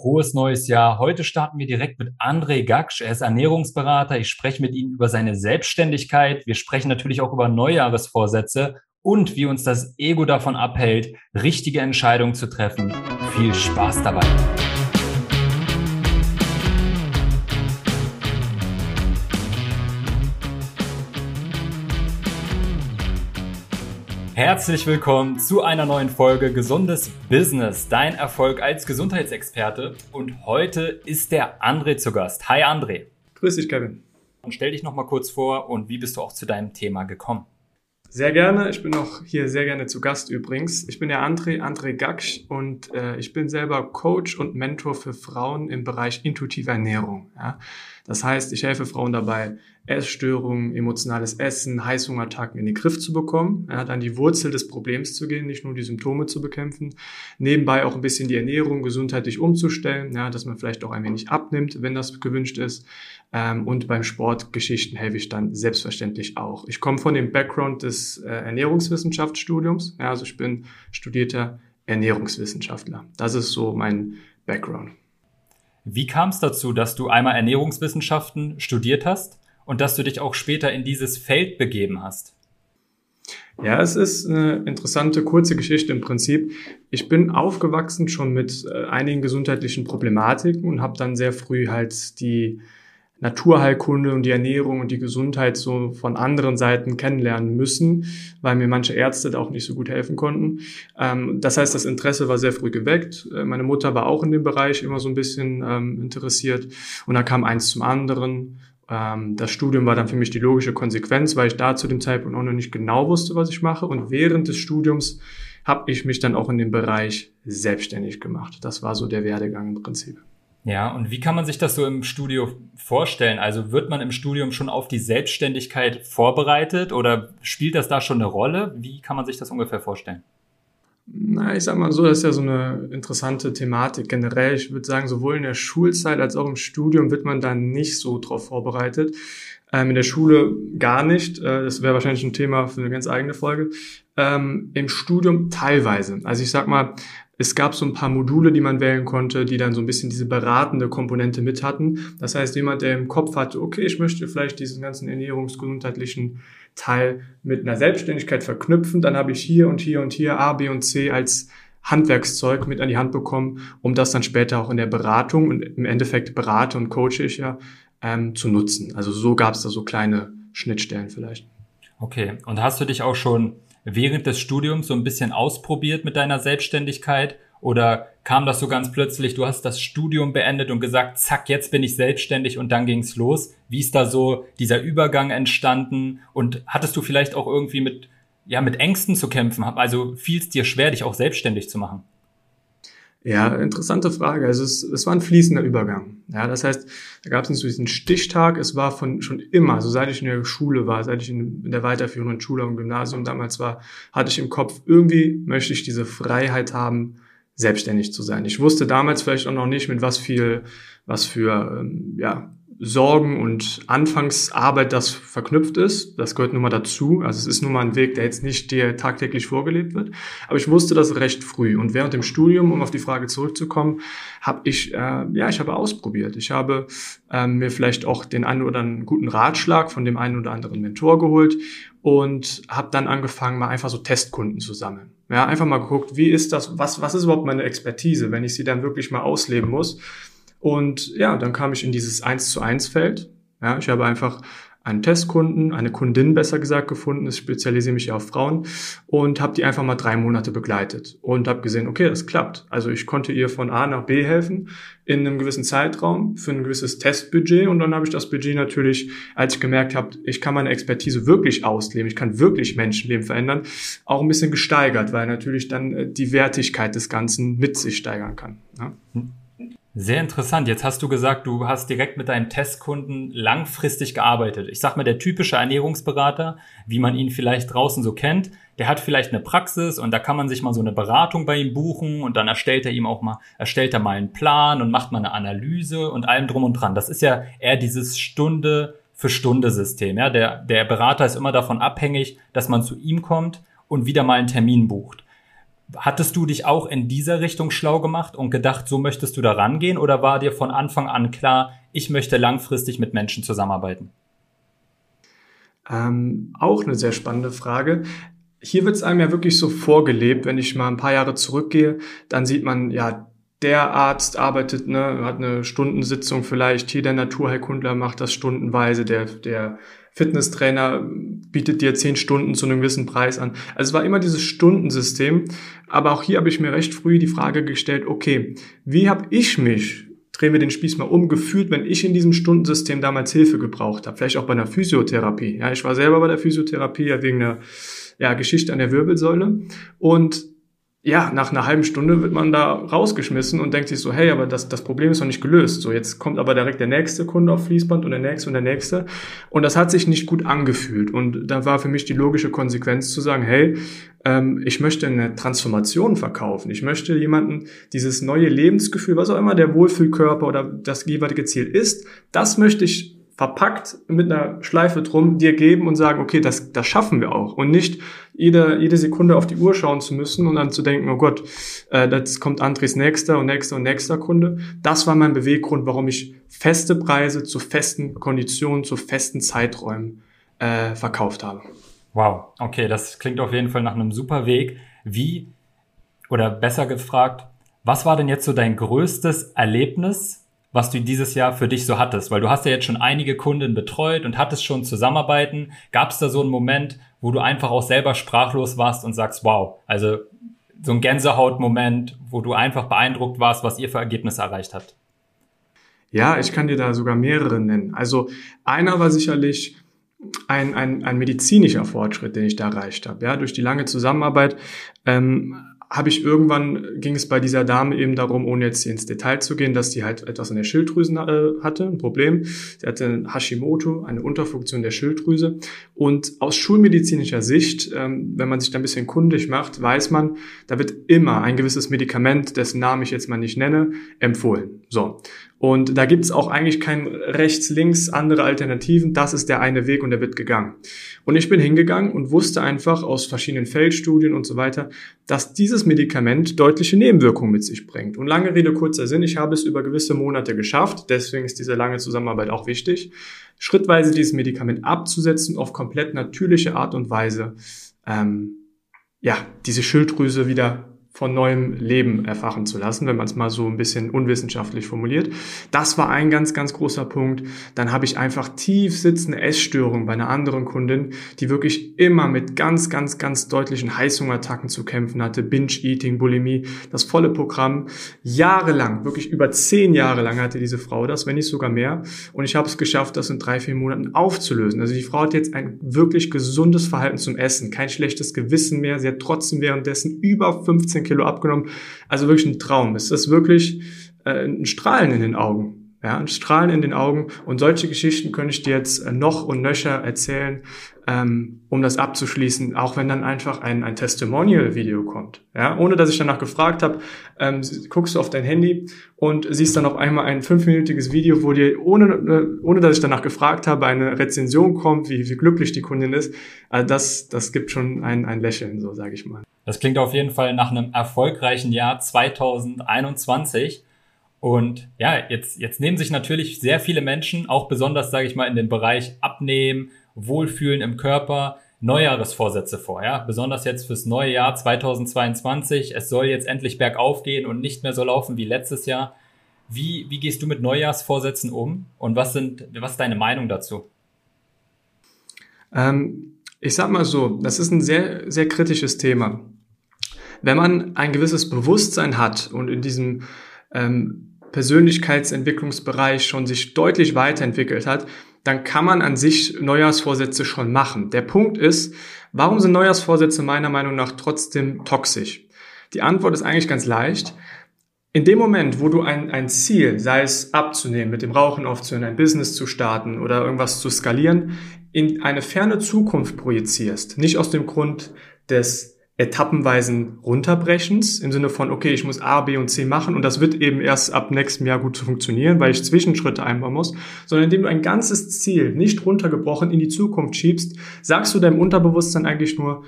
Frohes neues Jahr. Heute starten wir direkt mit André Gaksch. Er ist Ernährungsberater. Ich spreche mit ihm über seine Selbstständigkeit. Wir sprechen natürlich auch über Neujahresvorsätze und wie uns das Ego davon abhält, richtige Entscheidungen zu treffen. Viel Spaß dabei. Herzlich willkommen zu einer neuen Folge Gesundes Business, dein Erfolg als Gesundheitsexperte. Und heute ist der André zu Gast. Hi André. Grüß dich, Kevin. Und stell dich nochmal kurz vor und wie bist du auch zu deinem Thema gekommen? Sehr gerne. Ich bin auch hier sehr gerne zu Gast übrigens. Ich bin der André, André Gaksch und äh, ich bin selber Coach und Mentor für Frauen im Bereich intuitive Ernährung. Ja. Das heißt, ich helfe Frauen dabei, Essstörungen, emotionales Essen, Heißhungerattacken in den Griff zu bekommen, ja, dann die Wurzel des Problems zu gehen, nicht nur die Symptome zu bekämpfen, nebenbei auch ein bisschen die Ernährung gesundheitlich umzustellen, ja, dass man vielleicht auch ein wenig abnimmt, wenn das gewünscht ist. Ähm, und beim Sportgeschichten helfe ich dann selbstverständlich auch. Ich komme von dem Background des äh, Ernährungswissenschaftsstudiums, ja, also ich bin studierter Ernährungswissenschaftler. Das ist so mein Background. Wie kam es dazu, dass du einmal Ernährungswissenschaften studiert hast und dass du dich auch später in dieses Feld begeben hast? Ja, es ist eine interessante, kurze Geschichte im Prinzip. Ich bin aufgewachsen schon mit äh, einigen gesundheitlichen Problematiken und habe dann sehr früh halt die Naturheilkunde und die Ernährung und die Gesundheit so von anderen Seiten kennenlernen müssen, weil mir manche Ärzte da auch nicht so gut helfen konnten. Ähm, das heißt, das Interesse war sehr früh geweckt. Äh, meine Mutter war auch in dem Bereich immer so ein bisschen ähm, interessiert und da kam eins zum anderen. Ähm, das Studium war dann für mich die logische Konsequenz, weil ich da zu dem Zeitpunkt auch noch nicht genau wusste, was ich mache. Und während des Studiums habe ich mich dann auch in dem Bereich selbstständig gemacht. Das war so der Werdegang im Prinzip. Ja, und wie kann man sich das so im Studio vorstellen? Also wird man im Studium schon auf die Selbstständigkeit vorbereitet oder spielt das da schon eine Rolle? Wie kann man sich das ungefähr vorstellen? Na, ich sag mal so, das ist ja so eine interessante Thematik generell. Ich würde sagen, sowohl in der Schulzeit als auch im Studium wird man da nicht so drauf vorbereitet. Ähm, in der Schule gar nicht. Äh, das wäre wahrscheinlich ein Thema für eine ganz eigene Folge. Ähm, Im Studium teilweise. Also ich sag mal, es gab so ein paar Module, die man wählen konnte, die dann so ein bisschen diese beratende Komponente mit hatten. Das heißt, jemand, der im Kopf hatte, okay, ich möchte vielleicht diesen ganzen ernährungsgesundheitlichen Teil mit einer Selbstständigkeit verknüpfen, dann habe ich hier und hier und hier A, B und C als Handwerkszeug mit an die Hand bekommen, um das dann später auch in der Beratung und im Endeffekt berate und coache ich ja ähm, zu nutzen. Also so gab es da so kleine Schnittstellen vielleicht. Okay, und hast du dich auch schon während des Studiums so ein bisschen ausprobiert mit deiner Selbstständigkeit? Oder kam das so ganz plötzlich, du hast das Studium beendet und gesagt, zack, jetzt bin ich selbstständig und dann ging's los? Wie ist da so dieser Übergang entstanden? Und hattest du vielleicht auch irgendwie mit, ja, mit Ängsten zu kämpfen? Also fiel es dir schwer, dich auch selbstständig zu machen? Ja, interessante Frage. Also es, es war ein fließender Übergang. Ja, das heißt, da gab es nicht so diesen Stichtag. Es war von schon immer, also seit ich in der Schule war, seit ich in, in der weiterführenden Schule und Gymnasium damals war, hatte ich im Kopf, irgendwie möchte ich diese Freiheit haben, selbstständig zu sein. Ich wusste damals vielleicht auch noch nicht, mit was viel, was für ähm, ja, Sorgen und Anfangsarbeit das verknüpft ist. Das gehört nun mal dazu. Also es ist nun mal ein Weg, der jetzt nicht dir tagtäglich vorgelebt wird. Aber ich wusste das recht früh. Und während dem Studium, um auf die Frage zurückzukommen, habe ich, äh, ja, ich habe ausprobiert. Ich habe äh, mir vielleicht auch den einen oder anderen guten Ratschlag von dem einen oder anderen Mentor geholt und habe dann angefangen, mal einfach so Testkunden zu sammeln. Ja, einfach mal geguckt, wie ist das, was, was ist überhaupt meine Expertise, wenn ich sie dann wirklich mal ausleben muss und ja, dann kam ich in dieses 1 zu 1 Feld. Ja, ich habe einfach einen Testkunden, eine Kundin besser gesagt gefunden, ich spezialisiere mich ja auf Frauen und habe die einfach mal drei Monate begleitet und habe gesehen, okay, das klappt. Also ich konnte ihr von A nach B helfen in einem gewissen Zeitraum für ein gewisses Testbudget und dann habe ich das Budget natürlich, als ich gemerkt habe, ich kann meine Expertise wirklich ausleben, ich kann wirklich Menschenleben verändern, auch ein bisschen gesteigert, weil natürlich dann äh, die Wertigkeit des Ganzen mit sich steigern kann. Ja. Sehr interessant. Jetzt hast du gesagt, du hast direkt mit deinen Testkunden langfristig gearbeitet. Ich sag mal, der typische Ernährungsberater, wie man ihn vielleicht draußen so kennt, der hat vielleicht eine Praxis und da kann man sich mal so eine Beratung bei ihm buchen und dann erstellt er ihm auch mal, erstellt er mal einen Plan und macht mal eine Analyse und allem drum und dran. Das ist ja eher dieses Stunde für Stunde System. Ja, der, der Berater ist immer davon abhängig, dass man zu ihm kommt und wieder mal einen Termin bucht. Hattest du dich auch in dieser Richtung schlau gemacht und gedacht, so möchtest du da rangehen? Oder war dir von Anfang an klar, ich möchte langfristig mit Menschen zusammenarbeiten? Ähm, auch eine sehr spannende Frage. Hier wird es einem ja wirklich so vorgelebt, wenn ich mal ein paar Jahre zurückgehe, dann sieht man, ja, der Arzt arbeitet, ne, hat eine Stundensitzung vielleicht, hier der Naturheilkundler macht das stundenweise, der, der Fitnesstrainer bietet dir zehn Stunden zu einem gewissen Preis an. Also es war immer dieses Stundensystem, aber auch hier habe ich mir recht früh die Frage gestellt, okay, wie habe ich mich, drehen wir den Spieß mal um, gefühlt, wenn ich in diesem Stundensystem damals Hilfe gebraucht habe, vielleicht auch bei einer Physiotherapie. Ja, ich war selber bei der Physiotherapie ja wegen einer ja, Geschichte an der Wirbelsäule und ja, nach einer halben Stunde wird man da rausgeschmissen und denkt sich so, hey, aber das, das Problem ist noch nicht gelöst. So, jetzt kommt aber direkt der nächste Kunde auf Fließband und der nächste und der nächste. Und das hat sich nicht gut angefühlt. Und da war für mich die logische Konsequenz zu sagen, hey, ähm, ich möchte eine Transformation verkaufen. Ich möchte jemanden dieses neue Lebensgefühl, was auch immer der Wohlfühlkörper oder das jeweilige Ziel ist, das möchte ich verpackt mit einer Schleife drum dir geben und sagen, okay, das, das schaffen wir auch. Und nicht jede, jede Sekunde auf die Uhr schauen zu müssen und dann zu denken, oh Gott, äh, kommt Andres nächster und nächster und nächster Kunde. Das war mein Beweggrund, warum ich feste Preise zu festen Konditionen, zu festen Zeiträumen äh, verkauft habe. Wow, okay, das klingt auf jeden Fall nach einem super Weg. Wie, oder besser gefragt, was war denn jetzt so dein größtes Erlebnis was du dieses Jahr für dich so hattest? Weil du hast ja jetzt schon einige Kunden betreut und hattest schon Zusammenarbeiten. Gab es da so einen Moment, wo du einfach auch selber sprachlos warst und sagst, wow, also so ein Gänsehautmoment, wo du einfach beeindruckt warst, was ihr für Ergebnisse erreicht habt? Ja, ich kann dir da sogar mehrere nennen. Also einer war sicherlich ein, ein, ein medizinischer Fortschritt, den ich da erreicht habe. Ja, durch die lange Zusammenarbeit ähm, habe ich irgendwann, ging es bei dieser Dame eben darum, ohne jetzt ins Detail zu gehen, dass die halt etwas an der Schilddrüse äh, hatte, ein Problem. Sie hatte Hashimoto, eine Unterfunktion der Schilddrüse. Und aus schulmedizinischer Sicht, ähm, wenn man sich da ein bisschen kundig macht, weiß man, da wird immer ein gewisses Medikament, dessen Namen ich jetzt mal nicht nenne, empfohlen. So. Und da gibt's auch eigentlich kein rechts, links, andere Alternativen. Das ist der eine Weg und der wird gegangen. Und ich bin hingegangen und wusste einfach aus verschiedenen Feldstudien und so weiter, dass dieses Medikament deutliche Nebenwirkungen mit sich bringt. Und lange Rede, kurzer Sinn, ich habe es über gewisse Monate geschafft. Deswegen ist diese lange Zusammenarbeit auch wichtig. Schrittweise dieses Medikament abzusetzen auf komplett natürliche Art und Weise. Ähm, ja, diese Schilddrüse wieder von neuem Leben erfachen zu lassen, wenn man es mal so ein bisschen unwissenschaftlich formuliert. Das war ein ganz, ganz großer Punkt. Dann habe ich einfach tief sitzende Essstörungen bei einer anderen Kundin, die wirklich immer mit ganz, ganz, ganz deutlichen Heißhungerattacken zu kämpfen hatte. Binge-Eating, Bulimie, das volle Programm. Jahrelang, wirklich über zehn Jahre lang hatte diese Frau das, wenn nicht sogar mehr. Und ich habe es geschafft, das in drei, vier Monaten aufzulösen. Also die Frau hat jetzt ein wirklich gesundes Verhalten zum Essen, kein schlechtes Gewissen mehr. Sie hat trotzdem währenddessen über 15 Kilo abgenommen. Also wirklich ein Traum. Es ist wirklich äh, ein Strahlen in den Augen. Ja, ein Strahlen in den Augen. Und solche Geschichten könnte ich dir jetzt äh, noch und nöcher erzählen, ähm, um das abzuschließen, auch wenn dann einfach ein, ein Testimonial-Video kommt. Ja, ohne dass ich danach gefragt habe, ähm, guckst du auf dein Handy und siehst dann auf einmal ein fünfminütiges Video, wo dir, ohne, äh, ohne dass ich danach gefragt habe, eine Rezension kommt, wie, wie glücklich die Kundin ist. Also das, das gibt schon ein, ein Lächeln, so sage ich mal. Das klingt auf jeden Fall nach einem erfolgreichen Jahr 2021. Und ja, jetzt, jetzt nehmen sich natürlich sehr viele Menschen, auch besonders, sage ich mal, in dem Bereich Abnehmen, Wohlfühlen im Körper, Neujahresvorsätze vor. Ja? Besonders jetzt fürs neue Jahr 2022. Es soll jetzt endlich bergauf gehen und nicht mehr so laufen wie letztes Jahr. Wie, wie gehst du mit Neujahrsvorsätzen um und was, sind, was ist deine Meinung dazu? Ähm, ich sag mal so, das ist ein sehr, sehr kritisches Thema wenn man ein gewisses Bewusstsein hat und in diesem ähm, Persönlichkeitsentwicklungsbereich schon sich deutlich weiterentwickelt hat, dann kann man an sich Neujahrsvorsätze schon machen. Der Punkt ist, warum sind Neujahrsvorsätze meiner Meinung nach trotzdem toxisch? Die Antwort ist eigentlich ganz leicht. In dem Moment, wo du ein, ein Ziel, sei es abzunehmen, mit dem Rauchen aufzuhören, ein Business zu starten oder irgendwas zu skalieren, in eine ferne Zukunft projizierst, nicht aus dem Grund des etappenweisen Runterbrechens im Sinne von, okay, ich muss A, B und C machen und das wird eben erst ab nächstem Jahr gut funktionieren, weil ich Zwischenschritte einbauen muss, sondern indem du ein ganzes Ziel nicht runtergebrochen in die Zukunft schiebst, sagst du deinem Unterbewusstsein eigentlich nur,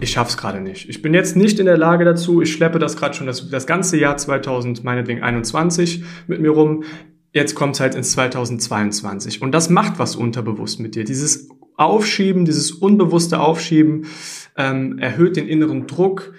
ich schaff's gerade nicht. Ich bin jetzt nicht in der Lage dazu. Ich schleppe das gerade schon das, das ganze Jahr 2000, meinetwegen 21 mit mir rum. Jetzt kommt's halt ins 2022. Und das macht was unterbewusst mit dir. Dieses Aufschieben, dieses unbewusste Aufschieben ähm, erhöht den inneren Druck,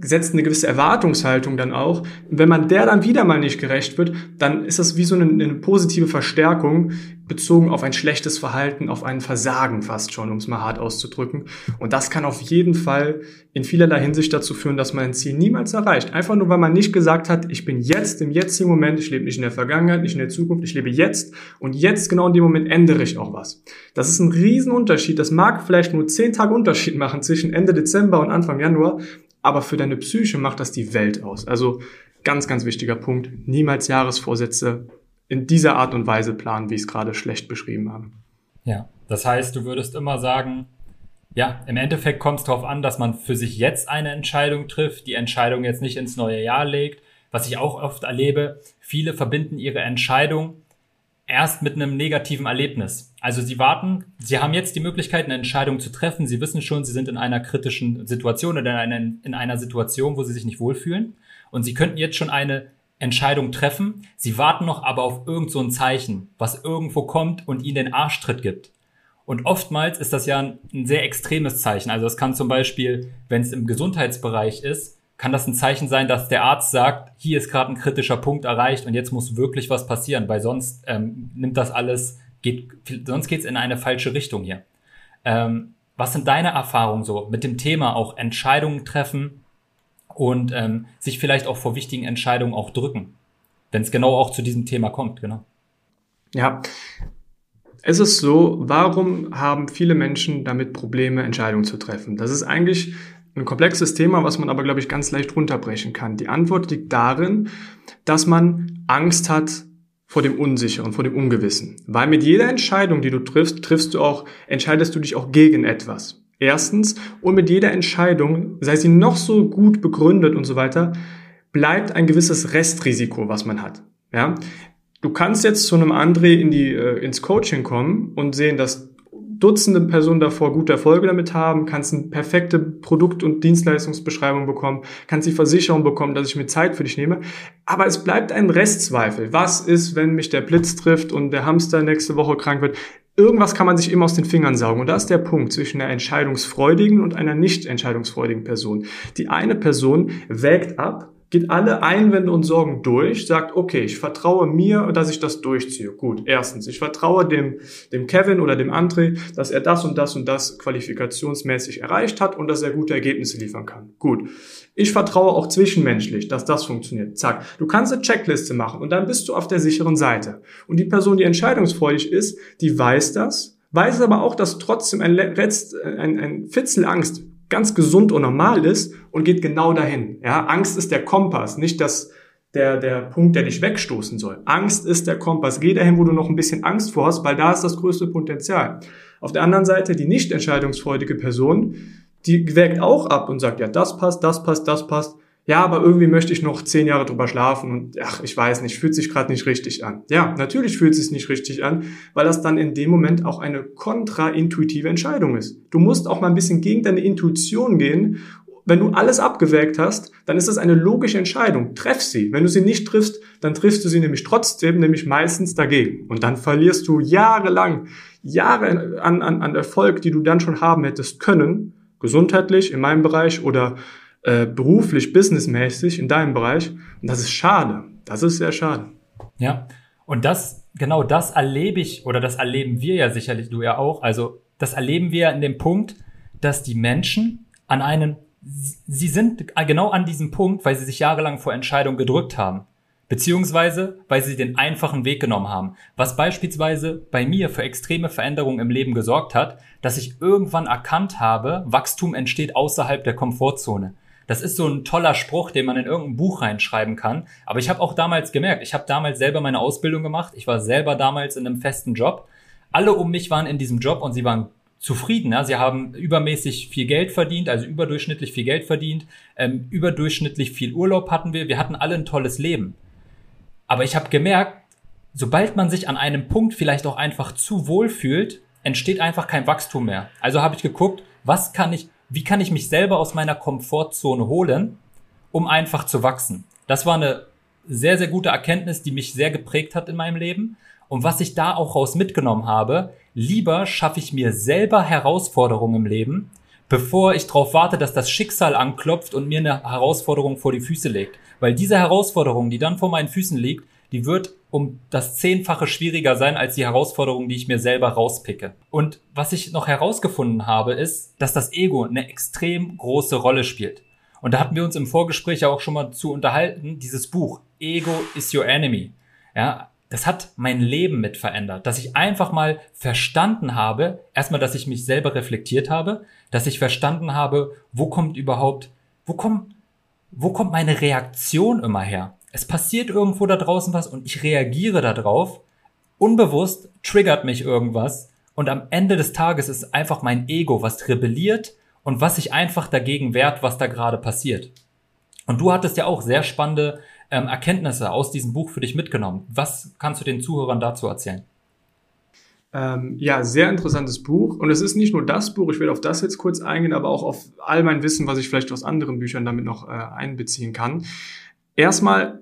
setzt eine gewisse Erwartungshaltung dann auch. wenn man der dann wieder mal nicht gerecht wird, dann ist das wie so eine, eine, positive Verstärkung bezogen auf ein schlechtes Verhalten, auf ein Versagen fast schon, um es mal hart auszudrücken. Und das kann auf jeden Fall in vielerlei Hinsicht dazu führen, dass man ein Ziel niemals erreicht. Einfach nur, weil man nicht gesagt hat, ich bin jetzt im jetzigen Moment, ich lebe nicht in der Vergangenheit, nicht in der Zukunft, ich lebe jetzt und jetzt genau in dem Moment ändere ich auch was. Das ist ein Riesenunterschied. Das mag vielleicht nur zehn Tage Unterschied machen zwischen Ende Dezember und Anfang Januar, aber für deine Psyche macht das die Welt aus. Also ganz, ganz wichtiger Punkt. Niemals Jahresvorsätze in dieser Art und Weise planen, wie ich es gerade schlecht beschrieben habe. Ja, das heißt, du würdest immer sagen, ja, im Endeffekt kommt es darauf an, dass man für sich jetzt eine Entscheidung trifft, die Entscheidung jetzt nicht ins neue Jahr legt. Was ich auch oft erlebe, viele verbinden ihre Entscheidung erst mit einem negativen Erlebnis. Also sie warten, sie haben jetzt die Möglichkeit, eine Entscheidung zu treffen. Sie wissen schon, sie sind in einer kritischen Situation oder in einer, in einer Situation, wo sie sich nicht wohlfühlen. Und sie könnten jetzt schon eine Entscheidung treffen. Sie warten noch aber auf irgend so ein Zeichen, was irgendwo kommt und ihnen den Arschtritt gibt. Und oftmals ist das ja ein, ein sehr extremes Zeichen. Also es kann zum Beispiel, wenn es im Gesundheitsbereich ist, kann das ein Zeichen sein, dass der Arzt sagt, hier ist gerade ein kritischer Punkt erreicht und jetzt muss wirklich was passieren, weil sonst ähm, nimmt das alles, geht, sonst geht es in eine falsche Richtung hier. Ähm, was sind deine Erfahrungen so mit dem Thema auch Entscheidungen treffen und ähm, sich vielleicht auch vor wichtigen Entscheidungen auch drücken, wenn es genau auch zu diesem Thema kommt, genau? Ja, es ist so, warum haben viele Menschen damit Probleme, Entscheidungen zu treffen? Das ist eigentlich ein komplexes Thema, was man aber, glaube ich, ganz leicht runterbrechen kann. Die Antwort liegt darin, dass man Angst hat vor dem Unsicheren, vor dem Ungewissen. Weil mit jeder Entscheidung, die du triffst, triffst du auch, entscheidest du dich auch gegen etwas. Erstens. Und mit jeder Entscheidung, sei sie noch so gut begründet und so weiter, bleibt ein gewisses Restrisiko, was man hat. Ja? Du kannst jetzt zu einem André in die, äh, ins Coaching kommen und sehen, dass Dutzende Personen davor gute Erfolge damit haben, kannst eine perfekte Produkt- und Dienstleistungsbeschreibung bekommen, kannst die Versicherung bekommen, dass ich mir Zeit für dich nehme. Aber es bleibt ein Restzweifel. Was ist, wenn mich der Blitz trifft und der Hamster nächste Woche krank wird? Irgendwas kann man sich immer aus den Fingern saugen. Und da ist der Punkt zwischen einer entscheidungsfreudigen und einer nicht entscheidungsfreudigen Person. Die eine Person wägt ab, geht alle Einwände und Sorgen durch, sagt, okay, ich vertraue mir, dass ich das durchziehe. Gut, erstens, ich vertraue dem, dem Kevin oder dem André, dass er das und das und das qualifikationsmäßig erreicht hat und dass er gute Ergebnisse liefern kann. Gut. Ich vertraue auch zwischenmenschlich, dass das funktioniert. Zack. Du kannst eine Checkliste machen und dann bist du auf der sicheren Seite. Und die Person, die entscheidungsfreudig ist, die weiß das, weiß aber auch, dass trotzdem ein, ein, ein Fitzel Angst ganz gesund und normal ist und geht genau dahin. Ja, Angst ist der Kompass, nicht das, der, der Punkt, der dich wegstoßen soll. Angst ist der Kompass. Geh dahin, wo du noch ein bisschen Angst vor hast, weil da ist das größte Potenzial. Auf der anderen Seite die nicht entscheidungsfreudige Person, die wägt auch ab und sagt, ja, das passt, das passt, das passt ja, aber irgendwie möchte ich noch zehn Jahre drüber schlafen und ach, ich weiß nicht, fühlt sich gerade nicht richtig an. Ja, natürlich fühlt es sich nicht richtig an, weil das dann in dem Moment auch eine kontraintuitive Entscheidung ist. Du musst auch mal ein bisschen gegen deine Intuition gehen. Wenn du alles abgewägt hast, dann ist das eine logische Entscheidung. Treff sie. Wenn du sie nicht triffst, dann triffst du sie nämlich trotzdem, nämlich meistens dagegen. Und dann verlierst du jahrelang, Jahre an, an, an Erfolg, die du dann schon haben hättest können, gesundheitlich in meinem Bereich oder äh, beruflich, businessmäßig in deinem Bereich. Und das ist schade. Das ist sehr schade. Ja. Und das, genau das erlebe ich oder das erleben wir ja sicherlich, du ja auch. Also das erleben wir in dem Punkt, dass die Menschen an einen, sie sind genau an diesem Punkt, weil sie sich jahrelang vor Entscheidungen gedrückt haben. Beziehungsweise, weil sie den einfachen Weg genommen haben. Was beispielsweise bei mir für extreme Veränderungen im Leben gesorgt hat, dass ich irgendwann erkannt habe, Wachstum entsteht außerhalb der Komfortzone. Das ist so ein toller Spruch, den man in irgendein Buch reinschreiben kann. Aber ich habe auch damals gemerkt, ich habe damals selber meine Ausbildung gemacht. Ich war selber damals in einem festen Job. Alle um mich waren in diesem Job und sie waren zufrieden. Ja? Sie haben übermäßig viel Geld verdient, also überdurchschnittlich viel Geld verdient. Ähm, überdurchschnittlich viel Urlaub hatten wir. Wir hatten alle ein tolles Leben. Aber ich habe gemerkt, sobald man sich an einem Punkt vielleicht auch einfach zu wohl fühlt, entsteht einfach kein Wachstum mehr. Also habe ich geguckt, was kann ich wie kann ich mich selber aus meiner Komfortzone holen, um einfach zu wachsen. Das war eine sehr, sehr gute Erkenntnis, die mich sehr geprägt hat in meinem Leben. Und was ich da auch raus mitgenommen habe, lieber schaffe ich mir selber Herausforderungen im Leben, bevor ich darauf warte, dass das Schicksal anklopft und mir eine Herausforderung vor die Füße legt. Weil diese Herausforderung, die dann vor meinen Füßen liegt, die wird um das Zehnfache schwieriger sein als die Herausforderung, die ich mir selber rauspicke. Und was ich noch herausgefunden habe, ist, dass das Ego eine extrem große Rolle spielt. Und da hatten wir uns im Vorgespräch auch schon mal zu unterhalten, dieses Buch, Ego is your enemy. Ja, das hat mein Leben mit verändert, dass ich einfach mal verstanden habe, erstmal, dass ich mich selber reflektiert habe, dass ich verstanden habe, wo kommt überhaupt, wo kommt, wo kommt meine Reaktion immer her? Es passiert irgendwo da draußen was und ich reagiere darauf. Unbewusst triggert mich irgendwas und am Ende des Tages ist einfach mein Ego, was rebelliert und was sich einfach dagegen wehrt, was da gerade passiert. Und du hattest ja auch sehr spannende ähm, Erkenntnisse aus diesem Buch für dich mitgenommen. Was kannst du den Zuhörern dazu erzählen? Ähm, ja, sehr interessantes Buch. Und es ist nicht nur das Buch, ich will auf das jetzt kurz eingehen, aber auch auf all mein Wissen, was ich vielleicht aus anderen Büchern damit noch äh, einbeziehen kann. Erstmal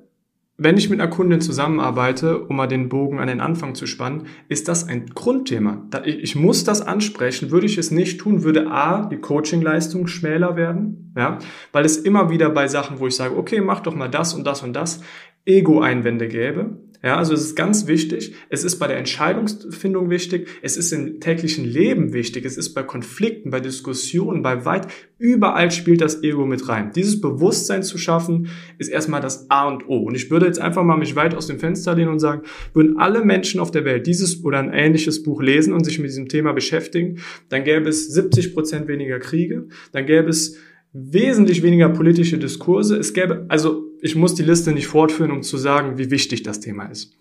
wenn ich mit einer Kundin zusammenarbeite, um mal den Bogen an den Anfang zu spannen, ist das ein Grundthema. Ich muss das ansprechen. Würde ich es nicht tun, würde A, die Coachingleistung schmäler werden, ja, weil es immer wieder bei Sachen, wo ich sage, okay, mach doch mal das und das und das, Ego-Einwände gäbe. Ja, also es ist ganz wichtig. Es ist bei der Entscheidungsfindung wichtig. Es ist im täglichen Leben wichtig. Es ist bei Konflikten, bei Diskussionen, bei Weit. Überall spielt das Ego mit rein. Dieses Bewusstsein zu schaffen, ist erstmal das A und O. Und ich würde jetzt einfach mal mich weit aus dem Fenster lehnen und sagen, würden alle Menschen auf der Welt dieses oder ein ähnliches Buch lesen und sich mit diesem Thema beschäftigen, dann gäbe es 70 Prozent weniger Kriege. Dann gäbe es wesentlich weniger politische Diskurse. Es gäbe, also ich muss die Liste nicht fortführen, um zu sagen, wie wichtig das Thema ist.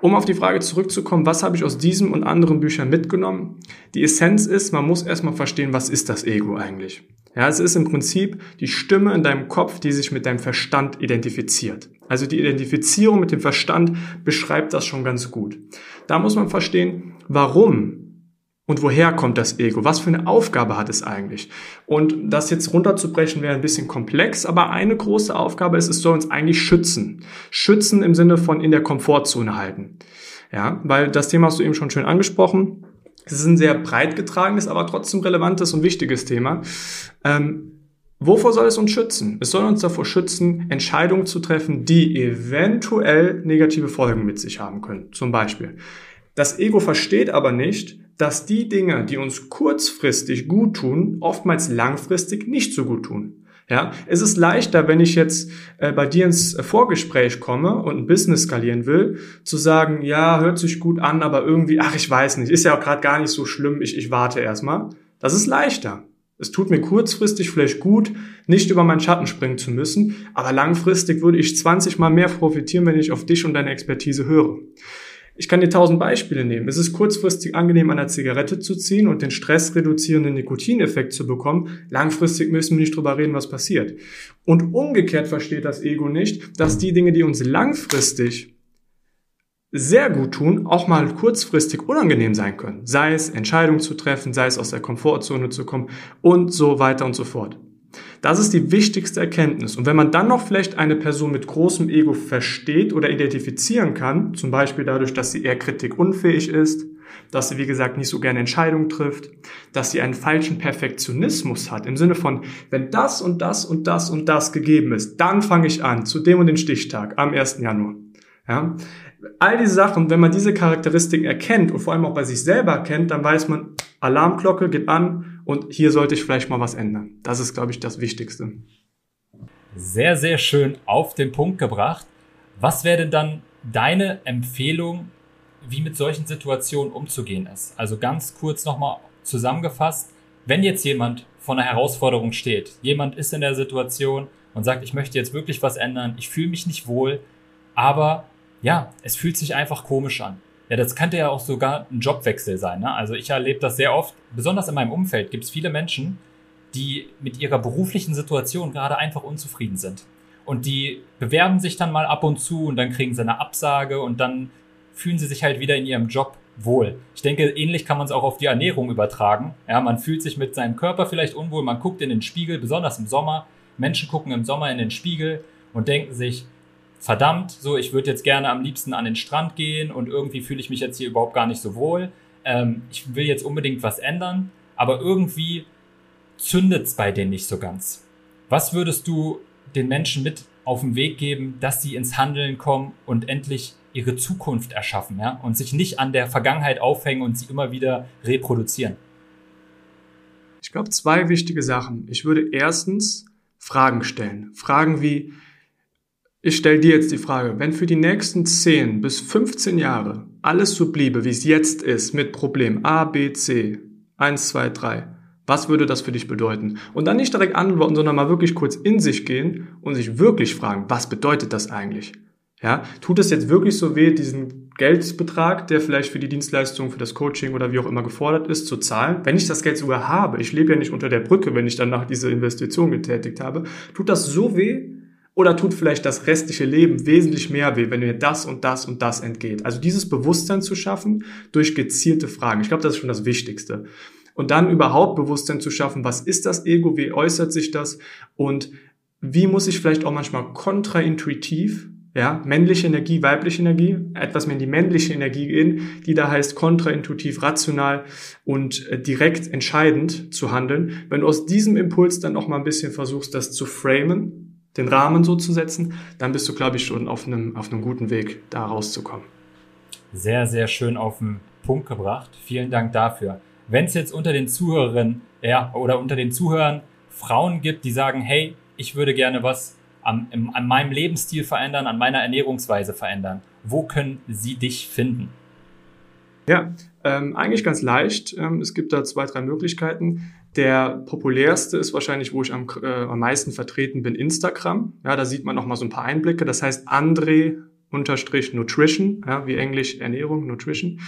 Um auf die Frage zurückzukommen, was habe ich aus diesem und anderen Büchern mitgenommen? Die Essenz ist, man muss erstmal verstehen, was ist das Ego eigentlich? Ja, es ist im Prinzip die Stimme in deinem Kopf, die sich mit deinem Verstand identifiziert. Also die Identifizierung mit dem Verstand beschreibt das schon ganz gut. Da muss man verstehen, warum und woher kommt das Ego? Was für eine Aufgabe hat es eigentlich? Und das jetzt runterzubrechen wäre ein bisschen komplex, aber eine große Aufgabe ist, es soll uns eigentlich schützen. Schützen im Sinne von in der Komfortzone halten. Ja, weil das Thema hast du eben schon schön angesprochen. Es ist ein sehr breit getragenes, aber trotzdem relevantes und wichtiges Thema. Ähm, Wovor soll es uns schützen? Es soll uns davor schützen, Entscheidungen zu treffen, die eventuell negative Folgen mit sich haben können. Zum Beispiel. Das Ego versteht aber nicht, dass die Dinge, die uns kurzfristig gut tun, oftmals langfristig nicht so gut tun. Ja, es ist leichter, wenn ich jetzt äh, bei dir ins Vorgespräch komme und ein Business skalieren will, zu sagen, ja, hört sich gut an, aber irgendwie, ach, ich weiß nicht, ist ja auch gerade gar nicht so schlimm, ich, ich warte erstmal. Das ist leichter. Es tut mir kurzfristig vielleicht gut, nicht über meinen Schatten springen zu müssen, aber langfristig würde ich 20 mal mehr profitieren, wenn ich auf dich und deine Expertise höre. Ich kann dir tausend Beispiele nehmen. Es ist kurzfristig angenehm, an der Zigarette zu ziehen und den stressreduzierenden Nikotineffekt zu bekommen. Langfristig müssen wir nicht drüber reden, was passiert. Und umgekehrt versteht das Ego nicht, dass die Dinge, die uns langfristig sehr gut tun, auch mal kurzfristig unangenehm sein können. Sei es Entscheidungen zu treffen, sei es aus der Komfortzone zu kommen und so weiter und so fort. Das ist die wichtigste Erkenntnis. Und wenn man dann noch vielleicht eine Person mit großem Ego versteht oder identifizieren kann, zum Beispiel dadurch, dass sie eher kritikunfähig ist, dass sie, wie gesagt, nicht so gerne Entscheidungen trifft, dass sie einen falschen Perfektionismus hat, im Sinne von, wenn das und das und das und das gegeben ist, dann fange ich an, zu dem und den Stichtag, am 1. Januar. Ja? All diese Sachen, wenn man diese Charakteristiken erkennt und vor allem auch bei sich selber erkennt, dann weiß man, Alarmglocke geht an und hier sollte ich vielleicht mal was ändern. Das ist, glaube ich, das Wichtigste. Sehr, sehr schön auf den Punkt gebracht. Was wäre denn dann deine Empfehlung, wie mit solchen Situationen umzugehen ist? Also ganz kurz nochmal zusammengefasst, wenn jetzt jemand vor einer Herausforderung steht, jemand ist in der Situation und sagt, ich möchte jetzt wirklich was ändern, ich fühle mich nicht wohl, aber ja, es fühlt sich einfach komisch an. Ja, das könnte ja auch sogar ein Jobwechsel sein. Ne? Also ich erlebe das sehr oft, besonders in meinem Umfeld gibt es viele Menschen, die mit ihrer beruflichen Situation gerade einfach unzufrieden sind. Und die bewerben sich dann mal ab und zu und dann kriegen sie eine Absage und dann fühlen sie sich halt wieder in ihrem Job wohl. Ich denke, ähnlich kann man es auch auf die Ernährung übertragen. Ja, man fühlt sich mit seinem Körper vielleicht unwohl, man guckt in den Spiegel, besonders im Sommer. Menschen gucken im Sommer in den Spiegel und denken sich, verdammt, so, ich würde jetzt gerne am liebsten an den Strand gehen und irgendwie fühle ich mich jetzt hier überhaupt gar nicht so wohl. Ähm, ich will jetzt unbedingt was ändern, aber irgendwie zündet es bei denen nicht so ganz. Was würdest du den Menschen mit auf den Weg geben, dass sie ins Handeln kommen und endlich ihre Zukunft erschaffen, ja, und sich nicht an der Vergangenheit aufhängen und sie immer wieder reproduzieren? Ich glaube, zwei wichtige Sachen. Ich würde erstens Fragen stellen. Fragen wie, ich stelle dir jetzt die Frage, wenn für die nächsten 10 bis 15 Jahre alles so bliebe, wie es jetzt ist, mit Problem A, B, C, 1, 2, 3, was würde das für dich bedeuten? Und dann nicht direkt antworten, sondern mal wirklich kurz in sich gehen und sich wirklich fragen, was bedeutet das eigentlich? Ja, tut es jetzt wirklich so weh, diesen Geldbetrag, der vielleicht für die Dienstleistung, für das Coaching oder wie auch immer gefordert ist, zu zahlen? Wenn ich das Geld sogar habe, ich lebe ja nicht unter der Brücke, wenn ich danach diese Investition getätigt habe, tut das so weh, oder tut vielleicht das restliche Leben wesentlich mehr weh, wenn mir das und das und das entgeht? Also dieses Bewusstsein zu schaffen durch gezielte Fragen. Ich glaube, das ist schon das Wichtigste und dann überhaupt Bewusstsein zu schaffen, was ist das Ego, wie äußert sich das und wie muss ich vielleicht auch manchmal kontraintuitiv, ja, männliche Energie, weibliche Energie, etwas mehr in die männliche Energie gehen, die da heißt kontraintuitiv, rational und äh, direkt entscheidend zu handeln. Wenn du aus diesem Impuls dann auch mal ein bisschen versuchst, das zu framen, den Rahmen so zu setzen, dann bist du, glaube ich, schon auf einem, auf einem guten Weg, da rauszukommen. Sehr, sehr schön auf den Punkt gebracht. Vielen Dank dafür wenn es jetzt unter den Zuhörern ja, oder unter den Zuhörern Frauen gibt, die sagen, hey, ich würde gerne was am, im, an meinem Lebensstil verändern, an meiner Ernährungsweise verändern, wo können sie dich finden? Ja, ähm, eigentlich ganz leicht. Ähm, es gibt da zwei, drei Möglichkeiten. Der populärste ist wahrscheinlich, wo ich am, äh, am meisten vertreten bin, Instagram. Ja, da sieht man noch mal so ein paar Einblicke. Das heißt André unterstrich Nutrition, ja, wie Englisch Ernährung, Nutrition.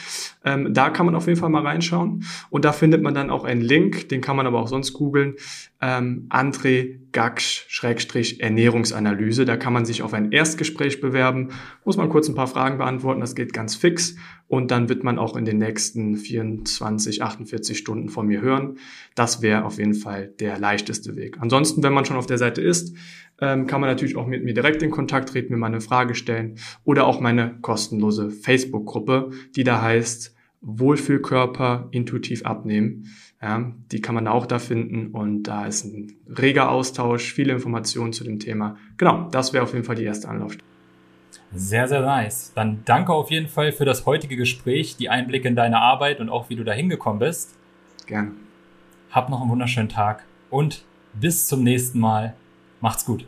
Ähm, da kann man auf jeden Fall mal reinschauen. Und da findet man dann auch einen Link, den kann man aber auch sonst googeln. Ähm, André Gaksch Schrägstrich Ernährungsanalyse. Da kann man sich auf ein Erstgespräch bewerben, muss man kurz ein paar Fragen beantworten, das geht ganz fix. Und dann wird man auch in den nächsten 24, 48 Stunden von mir hören. Das wäre auf jeden Fall der leichteste Weg. Ansonsten, wenn man schon auf der Seite ist, ähm, kann man natürlich auch mit mir direkt in Kontakt treten, mir mal eine Frage stellen oder auch meine kostenlose Facebook-Gruppe, die da heißt Wohlfühlkörper intuitiv abnehmen. Ja, die kann man auch da finden und da ist ein reger Austausch, viele Informationen zu dem Thema. Genau, das wäre auf jeden Fall die erste Anlaufstelle. Sehr, sehr nice. Dann danke auf jeden Fall für das heutige Gespräch, die Einblicke in deine Arbeit und auch wie du da hingekommen bist. Gerne. Hab noch einen wunderschönen Tag und bis zum nächsten Mal. Macht's gut.